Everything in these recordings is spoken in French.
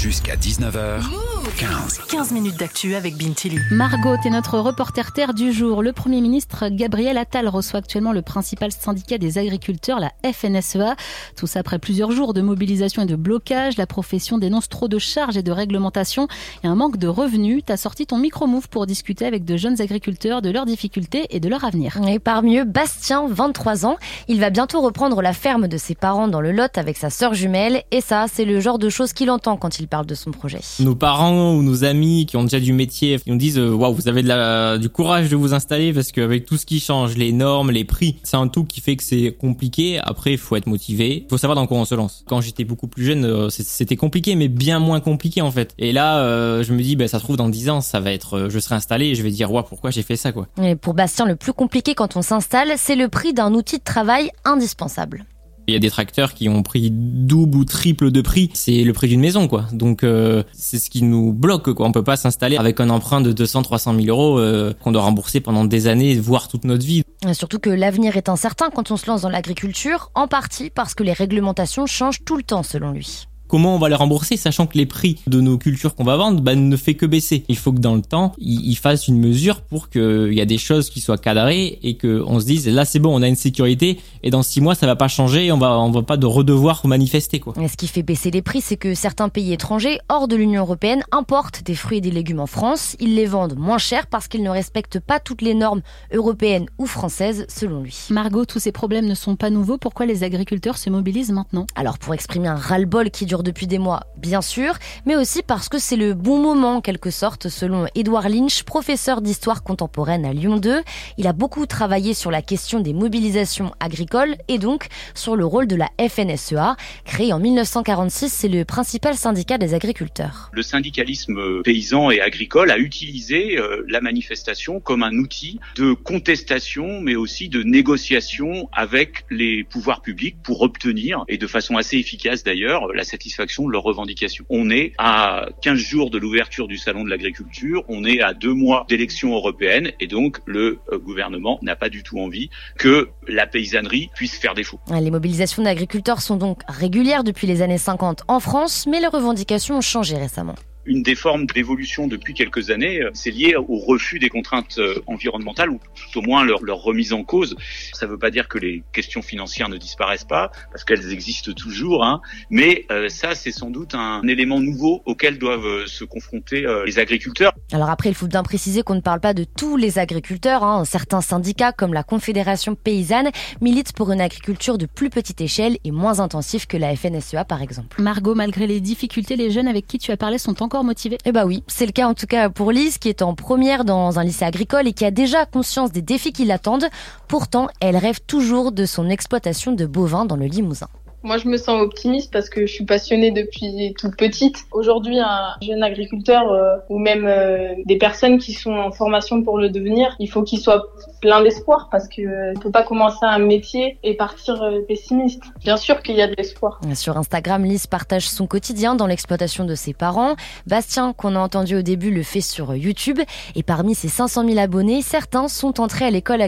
Jusqu'à 19h15. 15 minutes d'actu avec Bintili. Margot est notre reporter terre du jour. Le Premier ministre Gabriel Attal reçoit actuellement le principal syndicat des agriculteurs, la FNSEA. Tout ça après plusieurs jours de mobilisation et de blocage. La profession dénonce trop de charges et de réglementations et un manque de revenus. T'as sorti ton micro-move pour discuter avec de jeunes agriculteurs de leurs difficultés et de leur avenir. Et parmi eux, Bastien, 23 ans. Il va bientôt reprendre la ferme de ses parents dans le Lot avec sa sœur jumelle. Et ça, c'est le genre de choses qu'il entend quand il parle de son projet. Nos parents ou nos amis qui ont déjà du métier, ils nous disent euh, waouh, vous avez de la, du courage de vous installer parce qu'avec tout ce qui change, les normes, les prix, c'est un tout qui fait que c'est compliqué. Après, il faut être motivé, il faut savoir dans quoi on se lance. Quand j'étais beaucoup plus jeune, euh, c'était compliqué, mais bien moins compliqué en fait. Et là, euh, je me dis, ben ça se trouve dans 10 ans, ça va être, je serai installé et je vais dire waouh, pourquoi j'ai fait ça quoi. Et pour Bastien, le plus compliqué quand on s'installe, c'est le prix d'un outil de travail indispensable. Il y a des tracteurs qui ont pris double ou triple de prix. C'est le prix d'une maison, quoi. Donc euh, c'est ce qui nous bloque, quoi. On peut pas s'installer avec un emprunt de 200, 300 000 euros euh, qu'on doit rembourser pendant des années, voire toute notre vie. Surtout que l'avenir est incertain quand on se lance dans l'agriculture, en partie parce que les réglementations changent tout le temps, selon lui comment on va les rembourser, sachant que les prix de nos cultures qu'on va vendre bah, ne fait que baisser. Il faut que dans le temps, ils fassent une mesure pour qu'il y a des choses qui soient cadrées et qu'on se dise là c'est bon, on a une sécurité et dans six mois ça va pas changer, et on va on va pas de redevoir manifester quoi. ce qui fait baisser les prix, c'est que certains pays étrangers hors de l'Union européenne importent des fruits et des légumes en France. Ils les vendent moins cher parce qu'ils ne respectent pas toutes les normes européennes ou françaises selon lui. Margot, tous ces problèmes ne sont pas nouveaux. Pourquoi les agriculteurs se mobilisent maintenant? Alors pour exprimer un ras-le-bol qui dure depuis des mois, bien sûr, mais aussi parce que c'est le bon moment en quelque sorte, selon Edouard Lynch, professeur d'histoire contemporaine à Lyon 2. Il a beaucoup travaillé sur la question des mobilisations agricoles et donc sur le rôle de la FNSEA. Créé en 1946, c'est le principal syndicat des agriculteurs. Le syndicalisme paysan et agricole a utilisé euh, la manifestation comme un outil de contestation, mais aussi de négociation avec les pouvoirs publics pour obtenir, et de façon assez efficace d'ailleurs, la satisfaction de leurs revendications. On est à 15 jours de l'ouverture du salon de l'agriculture, on est à deux mois d'élections européennes et donc le euh, gouvernement n'a pas du tout envie que la paysannerie puisse faire défaut. Les mobilisations d'agriculteurs sont donc régulières depuis les années 50 en France, mais les revendications ont changé récemment une des formes d'évolution depuis quelques années, euh, c'est lié au refus des contraintes euh, environnementales ou tout au moins leur, leur remise en cause. Ça ne veut pas dire que les questions financières ne disparaissent pas, parce qu'elles existent toujours, hein, mais euh, ça c'est sans doute un élément nouveau auquel doivent se confronter les agriculteurs. Alors après, il faut bien préciser qu'on ne parle pas de tous les agriculteurs. Hein. Certains syndicats, comme la Confédération paysanne, militent pour une agriculture de plus petite échelle et moins intensive que la FNSEA par exemple. Margot, malgré les difficultés, les jeunes avec qui tu as parlé sont encore motivé Eh bah oui, c'est le cas en tout cas pour Lise qui est en première dans un lycée agricole et qui a déjà conscience des défis qui l'attendent. Pourtant, elle rêve toujours de son exploitation de bovins dans le Limousin. Moi, je me sens optimiste parce que je suis passionnée depuis toute petite. Aujourd'hui, un jeune agriculteur euh, ou même euh, des personnes qui sont en formation pour le devenir, il faut qu'il soit plein d'espoir parce que euh, ne peut pas commencer un métier et partir pessimiste. Bien sûr qu'il y a de l'espoir. Sur Instagram, Lise partage son quotidien dans l'exploitation de ses parents. Bastien, qu'on a entendu au début, le fait sur YouTube. Et parmi ses 500 000 abonnés, certains sont entrés à l'école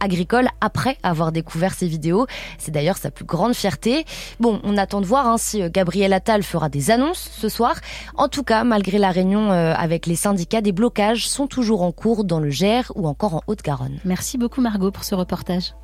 agricole après avoir découvert ses vidéos. C'est d'ailleurs sa plus grande fierté. Bon, on attend de voir hein, si euh, Gabriel Attal fera des annonces ce soir. En tout cas, malgré la réunion euh, avec les syndicats, des blocages sont toujours en cours dans le Gers ou encore en Haute-Garonne. Merci beaucoup Margot pour ce reportage.